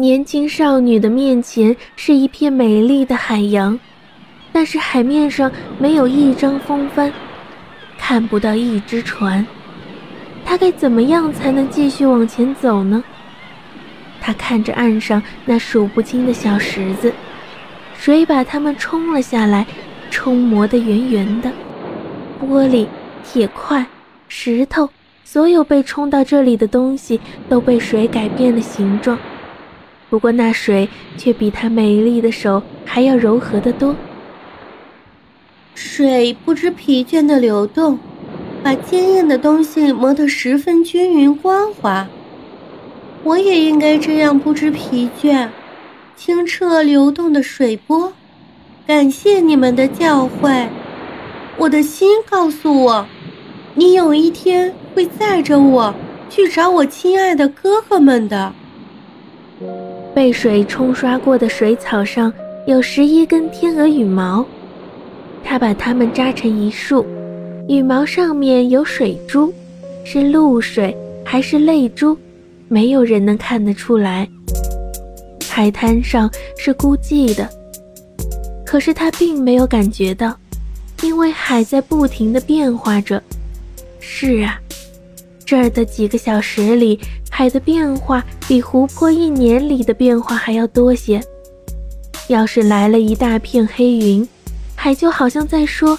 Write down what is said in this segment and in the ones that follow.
年轻少女的面前是一片美丽的海洋，但是海面上没有一张风帆，看不到一只船。她该怎么样才能继续往前走呢？她看着岸上那数不清的小石子，水把它们冲了下来，冲磨得圆圆的。玻璃、铁块、石头，所有被冲到这里的东西都被水改变了形状。不过那水却比她美丽的手还要柔和得多。水不知疲倦地流动，把坚硬的东西磨得十分均匀光滑。我也应该这样不知疲倦，清澈流动的水波。感谢你们的教诲。我的心告诉我，你有一天会载着我去找我亲爱的哥哥们的。被水冲刷过的水草上有十一根天鹅羽毛，他把它们扎成一束，羽毛上面有水珠，是露水还是泪珠，没有人能看得出来。海滩上是孤寂的，可是他并没有感觉到。因为海在不停地变化着。是啊，这儿的几个小时里，海的变化比湖泊一年里的变化还要多些。要是来了一大片黑云，海就好像在说：“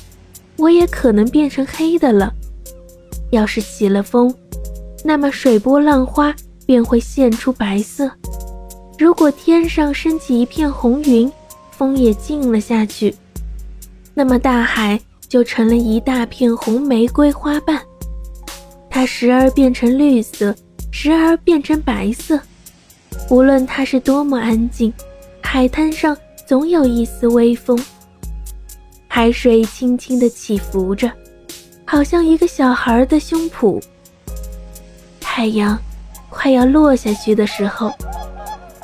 我也可能变成黑的了。”要是起了风，那么水波浪花便会现出白色。如果天上升起一片红云，风也静了下去。那么大海就成了一大片红玫瑰花瓣，它时而变成绿色，时而变成白色。无论它是多么安静，海滩上总有一丝微风。海水轻轻地起伏着，好像一个小孩的胸脯。太阳快要落下去的时候，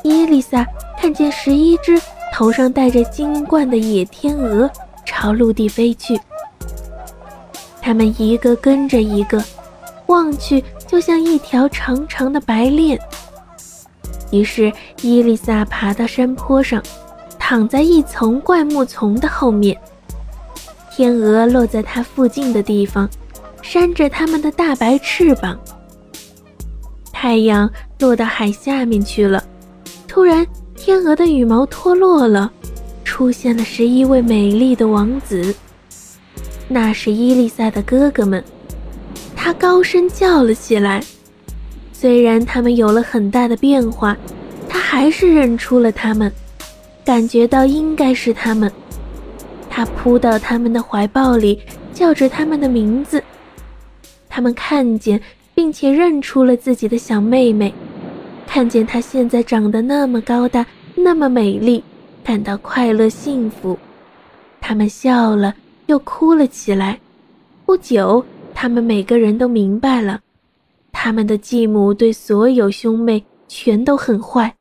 伊丽莎看见十一只头上戴着金冠的野天鹅。朝陆地飞去，它们一个跟着一个，望去就像一条长长的白链。于是伊丽莎爬到山坡上，躺在一丛灌木丛的后面。天鹅落在它附近的地方，扇着它们的大白翅膀。太阳落到海下面去了，突然天鹅的羽毛脱落了。出现了十一位美丽的王子，那是伊丽莎的哥哥们。他高声叫了起来。虽然他们有了很大的变化，他还是认出了他们，感觉到应该是他们。他扑到他们的怀抱里，叫着他们的名字。他们看见并且认出了自己的小妹妹，看见她现在长得那么高大，那么美丽。感到快乐幸福，他们笑了，又哭了起来。不久，他们每个人都明白了，他们的继母对所有兄妹全都很坏，